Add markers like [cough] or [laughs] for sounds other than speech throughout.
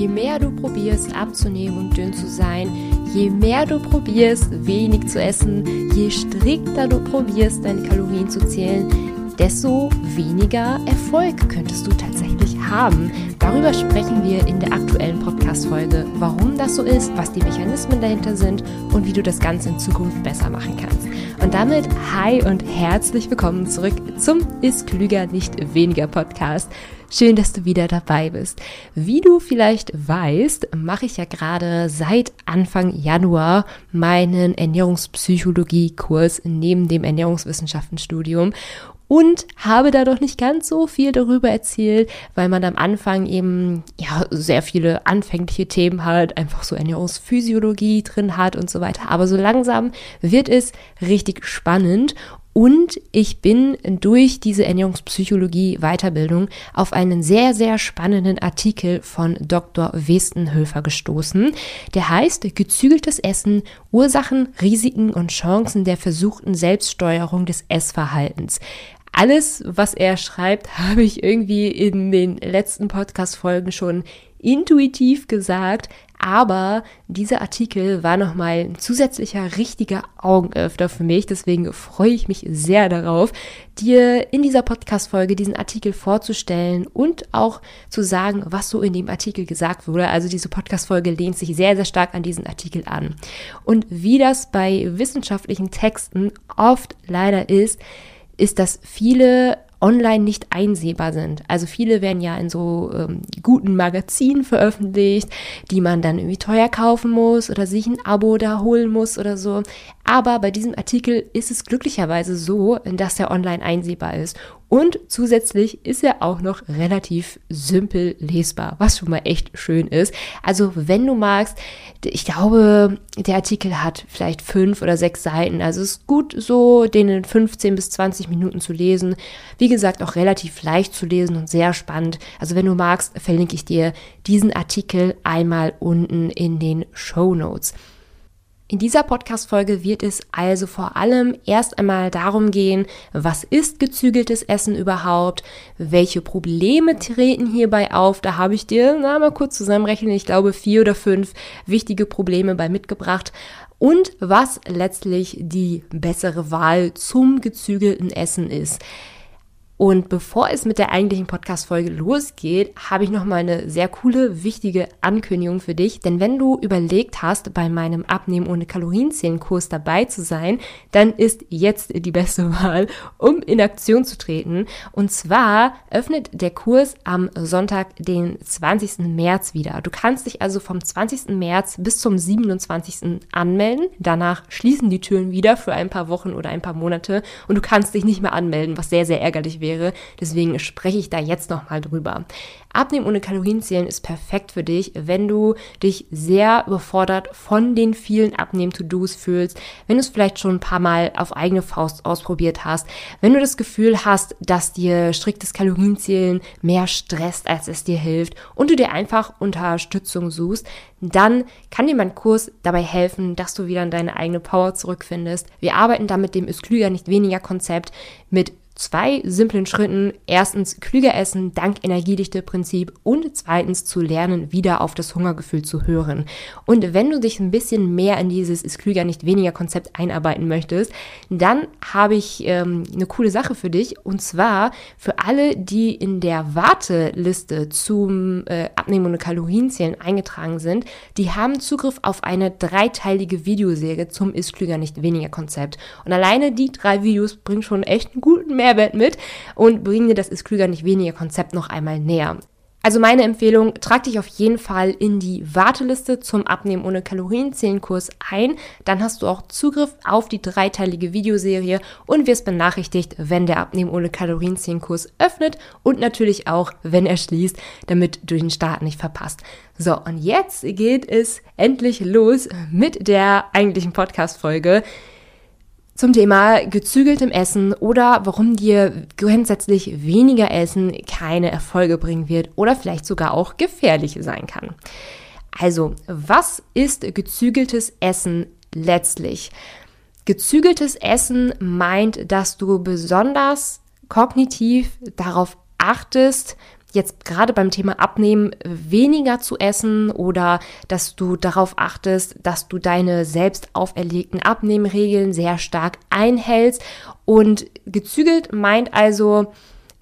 je mehr du probierst abzunehmen und dünn zu sein, je mehr du probierst wenig zu essen, je strikter du probierst deine Kalorien zu zählen, desto weniger Erfolg könntest du tatsächlich haben. Darüber sprechen wir in der aktuellen Podcast-Folge, warum das so ist, was die Mechanismen dahinter sind und wie du das Ganze in Zukunft besser machen kannst. Und damit hi und herzlich willkommen zurück zum Ist Klüger nicht weniger Podcast. Schön, dass du wieder dabei bist. Wie du vielleicht weißt, mache ich ja gerade seit Anfang Januar meinen Ernährungspsychologie-Kurs neben dem Ernährungswissenschaftenstudium und habe da doch nicht ganz so viel darüber erzählt, weil man am Anfang eben ja sehr viele anfängliche Themen halt, einfach so Ernährungsphysiologie drin hat und so weiter. Aber so langsam wird es richtig spannend und ich bin durch diese Ernährungspsychologie Weiterbildung auf einen sehr, sehr spannenden Artikel von Dr. Westenhöfer gestoßen. Der heißt Gezügeltes Essen, Ursachen, Risiken und Chancen der versuchten Selbststeuerung des Essverhaltens alles, was er schreibt, [laughs] habe ich irgendwie in den letzten Podcast-Folgen schon intuitiv gesagt, aber dieser Artikel war nochmal ein zusätzlicher richtiger Augenöffner für mich. Deswegen freue ich mich sehr darauf, dir in dieser Podcast-Folge diesen Artikel vorzustellen und auch zu sagen, was so in dem Artikel gesagt wurde. Also diese Podcast-Folge lehnt sich sehr, sehr stark an diesen Artikel an. Und wie das bei wissenschaftlichen Texten oft leider ist, ist, dass viele online nicht einsehbar sind. Also viele werden ja in so ähm, guten Magazinen veröffentlicht, die man dann irgendwie teuer kaufen muss oder sich ein Abo da holen muss oder so. Aber bei diesem Artikel ist es glücklicherweise so, dass er online einsehbar ist. Und zusätzlich ist er auch noch relativ simpel lesbar, was schon mal echt schön ist. Also wenn du magst, ich glaube, der Artikel hat vielleicht fünf oder sechs Seiten. Also es ist gut so, den in 15 bis 20 Minuten zu lesen. Wie gesagt, auch relativ leicht zu lesen und sehr spannend. Also wenn du magst, verlinke ich dir diesen Artikel einmal unten in den Show Notes. In dieser Podcast-Folge wird es also vor allem erst einmal darum gehen, was ist gezügeltes Essen überhaupt? Welche Probleme treten hierbei auf? Da habe ich dir, na, mal kurz zusammenrechnen, ich glaube vier oder fünf wichtige Probleme bei mitgebracht. Und was letztlich die bessere Wahl zum gezügelten Essen ist. Und bevor es mit der eigentlichen Podcast-Folge losgeht, habe ich noch mal eine sehr coole, wichtige Ankündigung für dich. Denn wenn du überlegt hast, bei meinem Abnehmen ohne Kalorienzählen-Kurs dabei zu sein, dann ist jetzt die beste [laughs] Wahl, um in Aktion zu treten. Und zwar öffnet der Kurs am Sonntag, den 20. März wieder. Du kannst dich also vom 20. März bis zum 27. anmelden. Danach schließen die Türen wieder für ein paar Wochen oder ein paar Monate und du kannst dich nicht mehr anmelden, was sehr, sehr ärgerlich wäre wäre. Deswegen spreche ich da jetzt nochmal drüber. Abnehmen ohne Kalorienzählen ist perfekt für dich, wenn du dich sehr überfordert von den vielen Abnehmen-To-Dos fühlst, wenn du es vielleicht schon ein paar Mal auf eigene Faust ausprobiert hast, wenn du das Gefühl hast, dass dir striktes Kalorienzählen mehr stresst, als es dir hilft und du dir einfach Unterstützung suchst, dann kann dir mein Kurs dabei helfen, dass du wieder in deine eigene Power zurückfindest. Wir arbeiten da mit dem ist klüger, nicht weniger Konzept mit zwei simplen Schritten. Erstens klüger essen dank Energiedichte-Prinzip und zweitens zu lernen, wieder auf das Hungergefühl zu hören. Und wenn du dich ein bisschen mehr in dieses ist klüger, nicht weniger Konzept einarbeiten möchtest, dann habe ich ähm, eine coole Sache für dich und zwar für alle, die in der Warteliste zum äh, Abnehmen und Kalorienzählen eingetragen sind, die haben Zugriff auf eine dreiteilige Videoserie zum ist klüger, nicht weniger Konzept. Und alleine die drei Videos bringen schon echt einen guten Mehrwert Mehrwert mit und bringen dir das ist klüger nicht weniger Konzept noch einmal näher. Also meine Empfehlung, trag dich auf jeden Fall in die Warteliste zum Abnehmen ohne Kalorienzählenkurs ein. Dann hast du auch Zugriff auf die dreiteilige Videoserie und wirst benachrichtigt, wenn der Abnehmen ohne Kalorienzählenkurs öffnet und natürlich auch, wenn er schließt, damit du den Start nicht verpasst. So, und jetzt geht es endlich los mit der eigentlichen Podcast-Folge zum Thema gezügeltem Essen oder warum dir grundsätzlich weniger Essen keine Erfolge bringen wird oder vielleicht sogar auch gefährlich sein kann. Also, was ist gezügeltes Essen letztlich? Gezügeltes Essen meint, dass du besonders kognitiv darauf achtest, jetzt gerade beim Thema Abnehmen weniger zu essen oder dass du darauf achtest, dass du deine selbst auferlegten Abnehmregeln sehr stark einhältst. Und gezügelt meint also,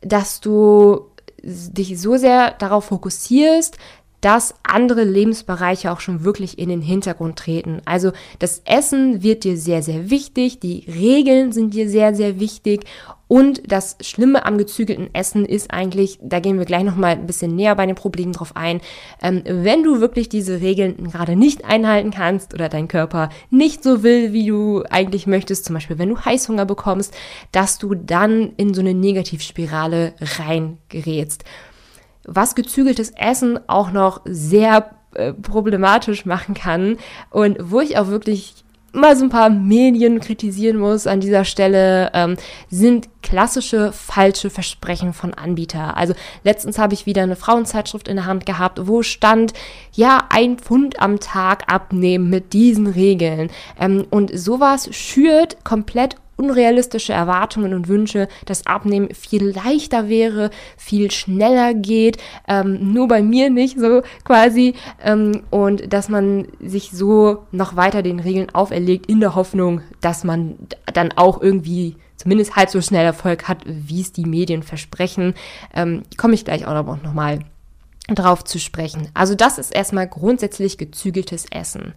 dass du dich so sehr darauf fokussierst, dass andere Lebensbereiche auch schon wirklich in den Hintergrund treten. Also das Essen wird dir sehr, sehr wichtig, die Regeln sind dir sehr, sehr wichtig und das Schlimme am gezügelten Essen ist eigentlich, da gehen wir gleich nochmal ein bisschen näher bei den Problemen drauf ein, ähm, wenn du wirklich diese Regeln gerade nicht einhalten kannst oder dein Körper nicht so will, wie du eigentlich möchtest, zum Beispiel wenn du Heißhunger bekommst, dass du dann in so eine Negativspirale reingerätst was gezügeltes Essen auch noch sehr äh, problematisch machen kann und wo ich auch wirklich mal so ein paar Medien kritisieren muss an dieser Stelle, ähm, sind klassische falsche Versprechen von Anbieter. Also letztens habe ich wieder eine Frauenzeitschrift in der Hand gehabt, wo stand, ja, ein Pfund am Tag abnehmen mit diesen Regeln. Ähm, und sowas schürt komplett unrealistische Erwartungen und Wünsche, dass Abnehmen viel leichter wäre, viel schneller geht, ähm, nur bei mir nicht so quasi ähm, und dass man sich so noch weiter den Regeln auferlegt in der Hoffnung, dass man dann auch irgendwie zumindest halb so schnell Erfolg hat, wie es die Medien versprechen. Ähm, Komme ich gleich auch noch mal drauf zu sprechen. Also das ist erstmal grundsätzlich gezügeltes Essen.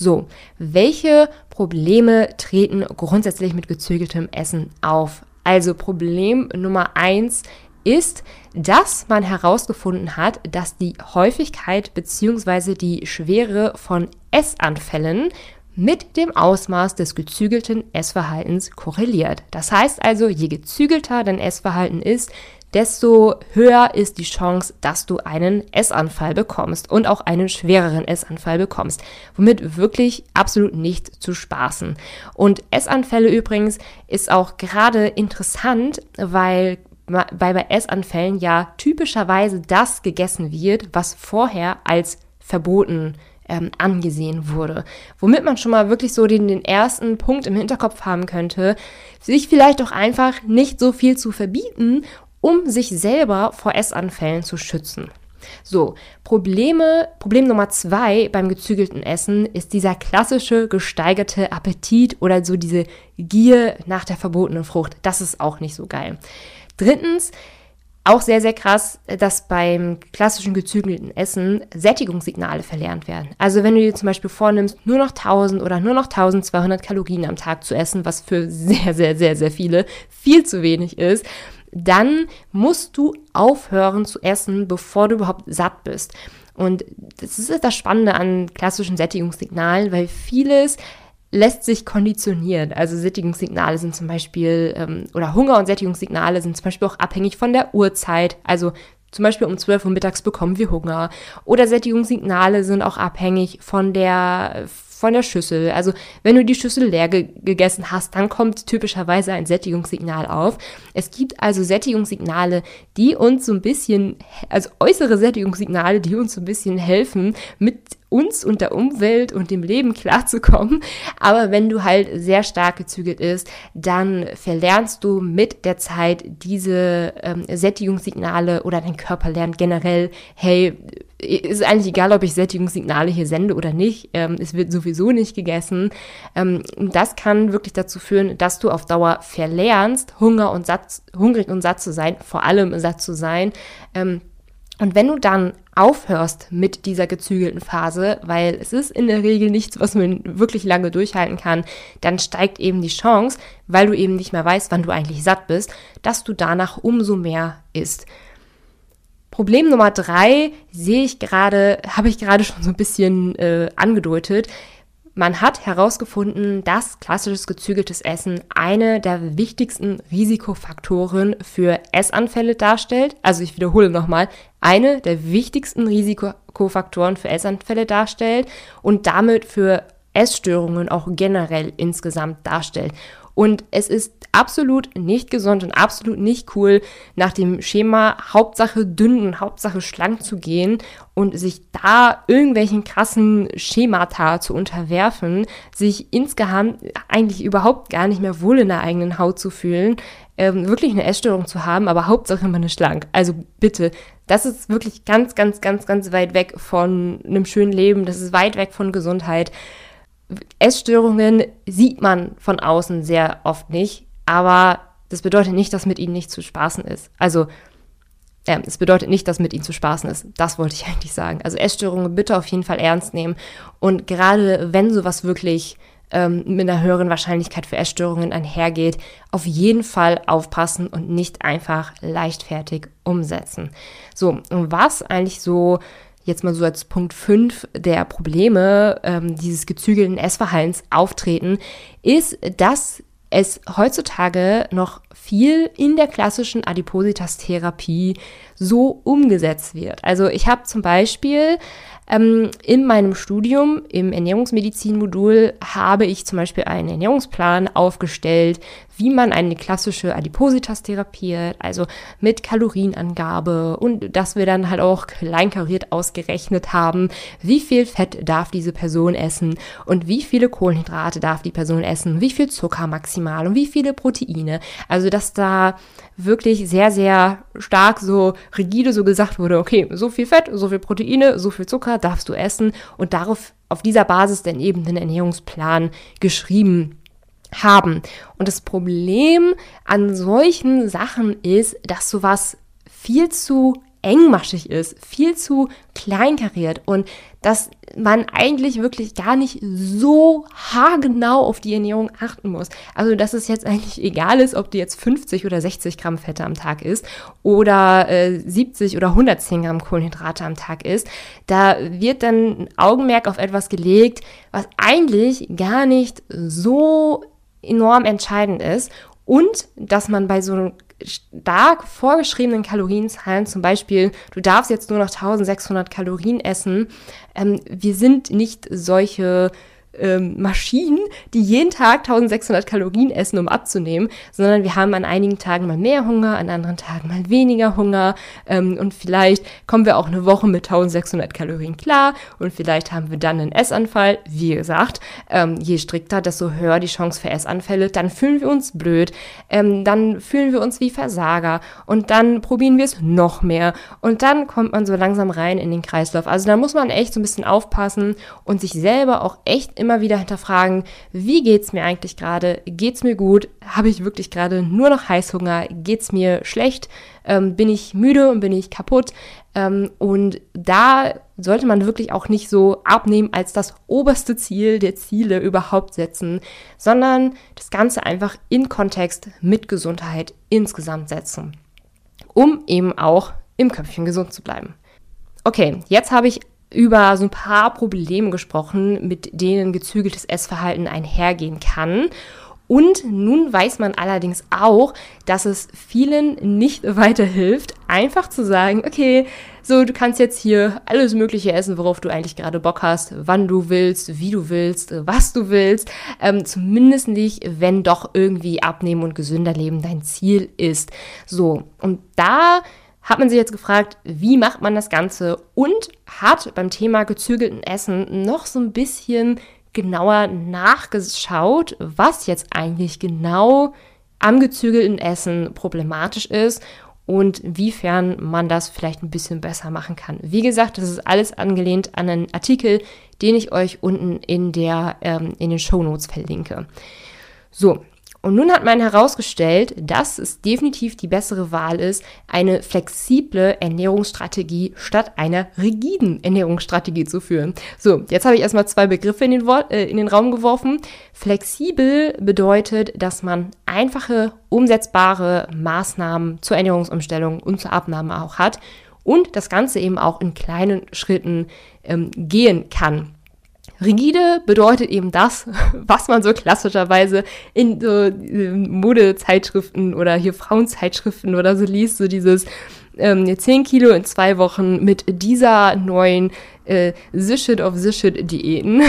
So, welche Probleme treten grundsätzlich mit gezügeltem Essen auf? Also Problem Nummer eins ist, dass man herausgefunden hat, dass die Häufigkeit bzw. die Schwere von Essanfällen mit dem Ausmaß des gezügelten Essverhaltens korreliert. Das heißt also, je gezügelter dein Essverhalten ist, desto höher ist die Chance, dass du einen Essanfall bekommst und auch einen schwereren Essanfall bekommst, womit wirklich absolut nicht zu spaßen. Und Essanfälle übrigens ist auch gerade interessant, weil weil bei Essanfällen ja typischerweise das gegessen wird, was vorher als verboten ähm, angesehen wurde. Womit man schon mal wirklich so den, den ersten Punkt im Hinterkopf haben könnte, sich vielleicht auch einfach nicht so viel zu verbieten um sich selber vor Essanfällen zu schützen. So, Probleme, Problem Nummer zwei beim gezügelten Essen ist dieser klassische gesteigerte Appetit oder so diese Gier nach der verbotenen Frucht. Das ist auch nicht so geil. Drittens, auch sehr, sehr krass, dass beim klassischen gezügelten Essen Sättigungssignale verlernt werden. Also wenn du dir zum Beispiel vornimmst, nur noch 1000 oder nur noch 1200 Kalorien am Tag zu essen, was für sehr, sehr, sehr, sehr viele viel zu wenig ist, dann musst du aufhören zu essen, bevor du überhaupt satt bist. Und das ist das Spannende an klassischen Sättigungssignalen, weil vieles lässt sich konditionieren. Also Sättigungssignale sind zum Beispiel, ähm, oder Hunger- und Sättigungssignale sind zum Beispiel auch abhängig von der Uhrzeit. Also zum Beispiel um 12 Uhr mittags bekommen wir Hunger. Oder Sättigungssignale sind auch abhängig von der von der Schüssel. Also wenn du die Schüssel leer ge gegessen hast, dann kommt typischerweise ein Sättigungssignal auf. Es gibt also Sättigungssignale, die uns so ein bisschen, also äußere Sättigungssignale, die uns so ein bisschen helfen, mit uns und der Umwelt und dem Leben klarzukommen. Aber wenn du halt sehr stark gezügelt ist, dann verlernst du mit der Zeit diese ähm, Sättigungssignale oder dein Körper lernt generell, hey, ist eigentlich egal, ob ich Sättigungssignale hier sende oder nicht. Ähm, es wird sowieso nicht gegessen. Ähm, das kann wirklich dazu führen, dass du auf Dauer verlernst, Hunger und satt, hungrig und satt zu sein, vor allem satt zu sein. Ähm, und wenn du dann aufhörst mit dieser gezügelten Phase, weil es ist in der Regel nichts, was man wirklich lange durchhalten kann, dann steigt eben die Chance, weil du eben nicht mehr weißt, wann du eigentlich satt bist, dass du danach umso mehr isst. Problem Nummer drei sehe ich gerade, habe ich gerade schon so ein bisschen äh, angedeutet. Man hat herausgefunden, dass klassisches gezügeltes Essen eine der wichtigsten Risikofaktoren für Essanfälle darstellt. Also ich wiederhole nochmal, eine der wichtigsten Risikofaktoren für Essanfälle darstellt und damit für Essstörungen auch generell insgesamt darstellt. Und es ist absolut nicht gesund und absolut nicht cool, nach dem Schema Hauptsache dünn und Hauptsache schlank zu gehen und sich da irgendwelchen krassen Schemata zu unterwerfen, sich insgesamt eigentlich überhaupt gar nicht mehr wohl in der eigenen Haut zu fühlen, ähm, wirklich eine Essstörung zu haben, aber Hauptsache man ist schlank. Also bitte, das ist wirklich ganz, ganz, ganz, ganz weit weg von einem schönen Leben. Das ist weit weg von Gesundheit. Essstörungen sieht man von außen sehr oft nicht, aber das bedeutet nicht, dass mit ihnen nicht zu spaßen ist. Also, äh, es bedeutet nicht, dass mit ihnen zu spaßen ist. Das wollte ich [laughs] eigentlich sagen. Also Essstörungen bitte auf jeden Fall ernst nehmen. Und gerade wenn sowas wirklich ähm, mit einer höheren Wahrscheinlichkeit für Essstörungen einhergeht, auf jeden Fall aufpassen und nicht einfach leichtfertig umsetzen. So, und was eigentlich so jetzt mal so als Punkt 5 der Probleme ähm, dieses gezügelten Essverhaltens auftreten, ist, dass es heutzutage noch viel in der klassischen Adipositas-Therapie so umgesetzt wird. Also ich habe zum Beispiel ähm, in meinem Studium im Ernährungsmedizin-Modul habe ich zum Beispiel einen Ernährungsplan aufgestellt, wie man eine klassische Adipositas therapiert, also mit Kalorienangabe und dass wir dann halt auch kleinkariert ausgerechnet haben, wie viel Fett darf diese Person essen und wie viele Kohlenhydrate darf die Person essen, wie viel Zucker maximal und wie viele Proteine. Also dass da wirklich sehr, sehr stark so rigide so gesagt wurde, okay, so viel Fett, so viel Proteine, so viel Zucker darfst du essen und darauf auf dieser Basis dann eben den Ernährungsplan geschrieben haben. Und das Problem an solchen Sachen ist, dass sowas viel zu engmaschig ist, viel zu kleinkariert und dass man eigentlich wirklich gar nicht so haargenau auf die Ernährung achten muss. Also, dass es jetzt eigentlich egal ist, ob du jetzt 50 oder 60 Gramm Fette am Tag isst oder äh, 70 oder 110 Gramm Kohlenhydrate am Tag isst. Da wird dann ein Augenmerk auf etwas gelegt, was eigentlich gar nicht so enorm entscheidend ist und dass man bei so stark vorgeschriebenen Kalorienzahlen, zum Beispiel, du darfst jetzt nur noch 1600 Kalorien essen, ähm, wir sind nicht solche ähm, Maschinen, die jeden Tag 1600 Kalorien essen, um abzunehmen, sondern wir haben an einigen Tagen mal mehr Hunger, an anderen Tagen mal weniger Hunger ähm, und vielleicht kommen wir auch eine Woche mit 1600 Kalorien klar und vielleicht haben wir dann einen Essanfall. Wie gesagt, ähm, je strikter, desto höher die Chance für Essanfälle. Dann fühlen wir uns blöd, ähm, dann fühlen wir uns wie Versager und dann probieren wir es noch mehr und dann kommt man so langsam rein in den Kreislauf. Also da muss man echt so ein bisschen aufpassen und sich selber auch echt immer wieder hinterfragen, wie geht's mir eigentlich gerade? Geht's mir gut? Habe ich wirklich gerade nur noch Heißhunger? Geht's mir schlecht? Ähm, bin ich müde und bin ich kaputt? Ähm, und da sollte man wirklich auch nicht so abnehmen als das oberste Ziel der Ziele überhaupt setzen, sondern das Ganze einfach in Kontext mit Gesundheit insgesamt setzen, um eben auch im Köpfchen gesund zu bleiben. Okay, jetzt habe ich über so ein paar Probleme gesprochen, mit denen gezügeltes Essverhalten einhergehen kann. Und nun weiß man allerdings auch, dass es vielen nicht [laughs] weiterhilft, einfach zu sagen, okay, so, du kannst jetzt hier alles Mögliche essen, worauf du eigentlich gerade Bock hast, wann du willst, wie du willst, was du willst. Ähm, zumindest nicht, wenn doch irgendwie abnehmen und gesünder leben dein Ziel ist. So, und da hat man sich jetzt gefragt, wie macht man das Ganze und hat beim Thema gezügelten Essen noch so ein bisschen genauer nachgeschaut, was jetzt eigentlich genau am gezügelten Essen problematisch ist und wiefern man das vielleicht ein bisschen besser machen kann. Wie gesagt, das ist alles angelehnt an einen Artikel, den ich euch unten in, der, ähm, in den Show Notes verlinke. So, und nun hat man herausgestellt, dass es definitiv die bessere Wahl ist, eine flexible Ernährungsstrategie statt einer rigiden Ernährungsstrategie zu führen. So, jetzt habe ich erstmal zwei Begriffe in den, Wort, äh, in den Raum geworfen. Flexibel bedeutet, dass man einfache, umsetzbare Maßnahmen zur Ernährungsumstellung und zur Abnahme auch hat und das Ganze eben auch in kleinen Schritten ähm, gehen kann. Rigide bedeutet eben das, [laughs] was man so klassischerweise in so Modezeitschriften oder hier Frauenzeitschriften oder so liest, so dieses ähm, 10 Kilo in zwei Wochen mit dieser neuen äh, Zishit of Zishit Diäten.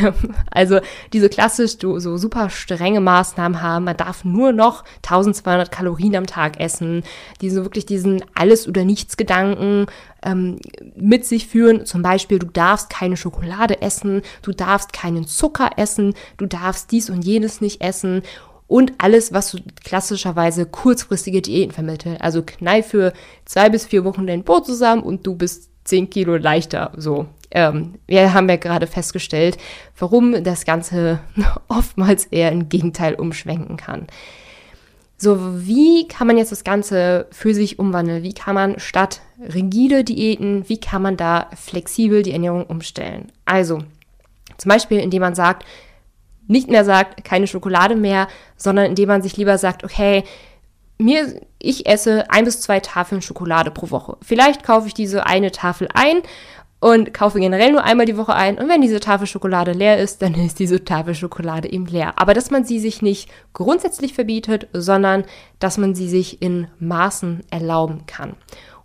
[laughs] also diese klassisch so, super strenge Maßnahmen haben. Man darf nur noch 1200 Kalorien am Tag essen. Die so wirklich diesen Alles- oder Nichts-Gedanken ähm, mit sich führen. Zum Beispiel, du darfst keine Schokolade essen, du darfst keinen Zucker essen, du darfst dies und jenes nicht essen und alles, was so klassischerweise kurzfristige Diäten vermittelt. Also kneif für zwei bis vier Wochen dein Brot zusammen und du bist zehn Kilo leichter. So, ähm, wir haben ja gerade festgestellt, warum das Ganze [laughs] oftmals eher im Gegenteil umschwenken kann. So, wie kann man jetzt das Ganze für sich umwandeln? Wie kann man statt rigide Diäten, wie kann man da flexibel die Ernährung umstellen? Also, zum Beispiel, indem man sagt, nicht mehr sagt, keine Schokolade mehr, sondern indem man sich lieber sagt, okay, mir, ich esse ein bis zwei Tafeln Schokolade pro Woche. Vielleicht kaufe ich diese eine Tafel ein und kaufe generell nur einmal die Woche ein. Und wenn diese Tafel Schokolade leer ist, dann [laughs] ist diese Tafel Schokolade eben leer. Aber dass man sie sich nicht grundsätzlich verbietet, sondern dass man sie sich in Maßen erlauben kann.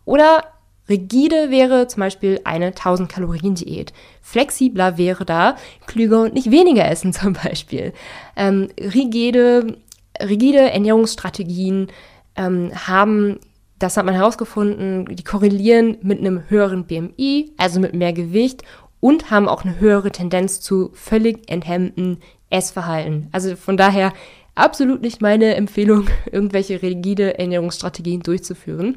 Oder rigide wäre zum Beispiel eine 1000 Kalorien Diät. Flexibler wäre da klüger und nicht weniger essen [laughs] zum Beispiel. Ähm, rigide rigide Ernährungsstrategien ähm, haben, das hat man herausgefunden, die korrelieren mit einem höheren BMI, also mit mehr Gewicht und haben auch eine höhere Tendenz zu völlig enthemmten Essverhalten. Also von daher absolut nicht meine Empfehlung, [laughs] irgendwelche rigide Ernährungsstrategien durchzuführen.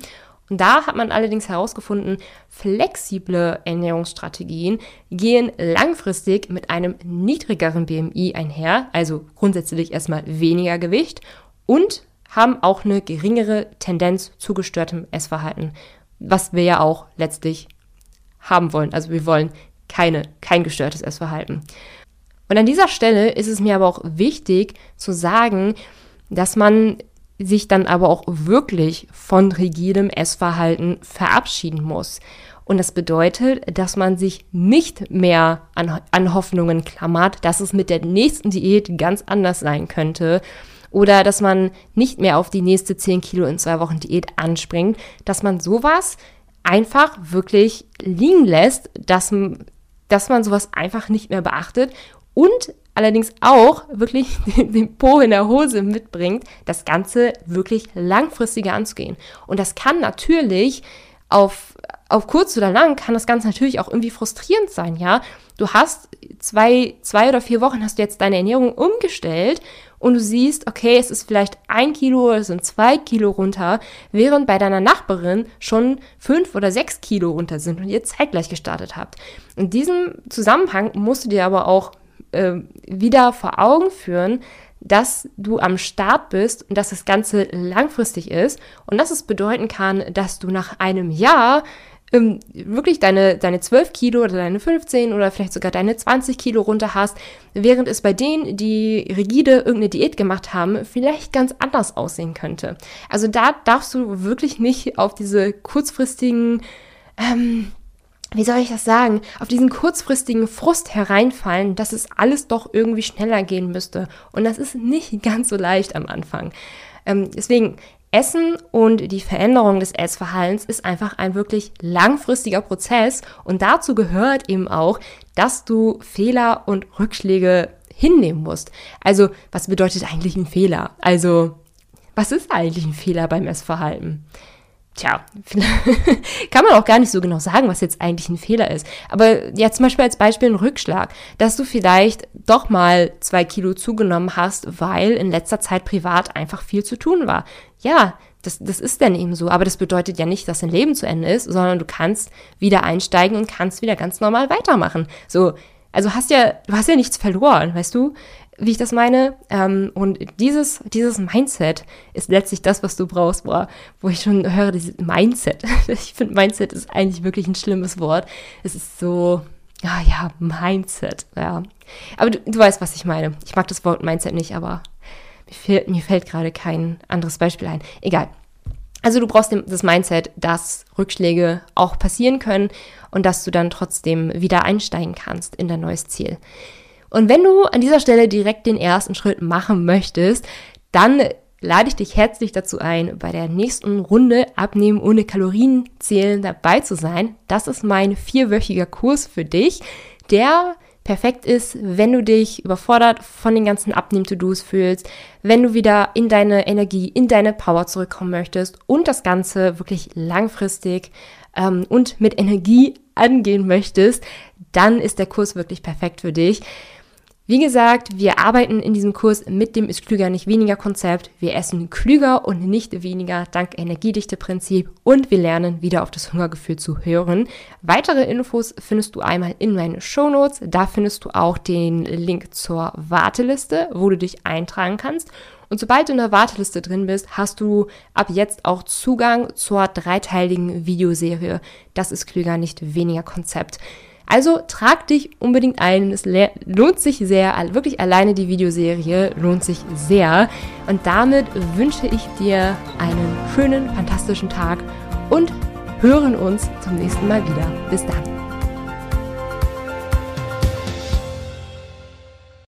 Und da hat man allerdings herausgefunden, flexible Ernährungsstrategien gehen langfristig mit einem niedrigeren BMI einher, also grundsätzlich erstmal weniger Gewicht und haben auch eine geringere Tendenz zu gestörtem Essverhalten, was wir ja auch letztlich haben wollen. Also wir wollen keine, kein gestörtes Essverhalten. Und an dieser Stelle ist es mir aber auch wichtig zu sagen, dass man sich dann aber auch wirklich von rigidem Essverhalten verabschieden muss. Und das bedeutet, dass man sich nicht mehr an, an Hoffnungen klammert, dass es mit der nächsten Diät ganz anders sein könnte. Oder dass man nicht mehr auf die nächste 10 Kilo in zwei Wochen Diät anspringt, dass man sowas einfach wirklich liegen lässt, dass, dass man sowas einfach nicht mehr beachtet und allerdings auch wirklich [laughs] den Po in der Hose mitbringt, das Ganze wirklich langfristiger anzugehen. Und das kann natürlich auf, auf kurz oder lang kann das Ganze natürlich auch irgendwie frustrierend sein, ja. Du hast zwei, zwei oder vier Wochen hast du jetzt deine Ernährung umgestellt und du siehst, okay, es ist vielleicht ein Kilo oder es sind zwei Kilo runter, während bei deiner Nachbarin schon fünf oder sechs Kilo runter sind und ihr zeitgleich gestartet habt. In diesem Zusammenhang musst du dir aber auch äh, wieder vor Augen führen, dass du am Start bist und dass das Ganze langfristig ist und dass es bedeuten kann, dass du nach einem Jahr ähm, wirklich deine, deine 12 Kilo oder deine 15 oder vielleicht sogar deine 20 Kilo runter hast, während es bei denen, die rigide irgendeine Diät gemacht haben, vielleicht ganz anders aussehen könnte. Also da darfst du wirklich nicht auf diese kurzfristigen ähm, wie soll ich das sagen, auf diesen kurzfristigen Frust hereinfallen, dass es alles doch irgendwie schneller gehen müsste. Und das ist nicht [laughs] ganz so leicht am Anfang. Ähm, deswegen, Essen und die Veränderung des Essverhaltens ist einfach ein wirklich langfristiger Prozess. Und dazu gehört eben auch, dass du Fehler und Rückschläge hinnehmen musst. Also, was bedeutet eigentlich ein Fehler? Also, was ist eigentlich ein Fehler beim Essverhalten? Tja, [laughs] kann man auch gar nicht so genau sagen, was jetzt eigentlich ein Fehler ist. Aber jetzt zum Beispiel als Beispiel ein Rückschlag, dass du vielleicht doch mal zwei Kilo zugenommen hast, weil in letzter Zeit privat einfach viel zu tun war. Ja, das, das ist dann eben so. Aber das bedeutet ja nicht, dass dein Leben zu Ende ist, sondern du kannst wieder einsteigen und kannst wieder ganz normal weitermachen. So, also hast ja, du hast ja nichts verloren, weißt du? Wie ich das meine. Ähm, und dieses, dieses Mindset ist letztlich das, was du brauchst, boah, wo ich schon höre, dieses Mindset. [laughs] Ich finde, Mindset ist eigentlich wirklich ein schlimmes Wort. Es ist so, ja, ja, Mindset, ja. Aber du, du weißt, was ich meine. Ich mag das Wort Mindset nicht, aber mir, fehlt, mir fällt gerade kein anderes Beispiel ein. Egal. Also du brauchst das Mindset, dass Rückschläge auch passieren können und dass du dann trotzdem wieder einsteigen kannst in dein neues Ziel. Und wenn du an dieser Stelle direkt den ersten Schritt machen möchtest, dann lade ich dich herzlich dazu ein, bei der nächsten Runde Abnehmen ohne Kalorien zählen dabei zu sein. Das ist mein vierwöchiger Kurs für dich, der perfekt ist, wenn du dich überfordert von den ganzen Abnehm-To-Dos fühlst, wenn du wieder in deine Energie, in deine Power zurückkommen möchtest und das Ganze wirklich langfristig ähm, und mit Energie angehen möchtest, dann ist der Kurs wirklich perfekt für dich. Wie gesagt, wir arbeiten in diesem Kurs mit dem ist klüger nicht weniger Konzept. Wir essen klüger und nicht weniger dank Energiedichte-Prinzip und wir lernen wieder auf das Hungergefühl zu hören. Weitere Infos findest du einmal in meinen Show Notes. Da findest du auch den Link zur Warteliste, wo du dich eintragen kannst. Und sobald du in der Warteliste drin bist, hast du ab jetzt auch Zugang zur dreiteiligen Videoserie. Das ist klüger nicht weniger Konzept. Also trag dich unbedingt ein. Es lohnt sich sehr. Wirklich alleine die Videoserie lohnt sich sehr. Und damit wünsche ich dir einen schönen, fantastischen Tag und hören uns zum nächsten Mal wieder. Bis dann.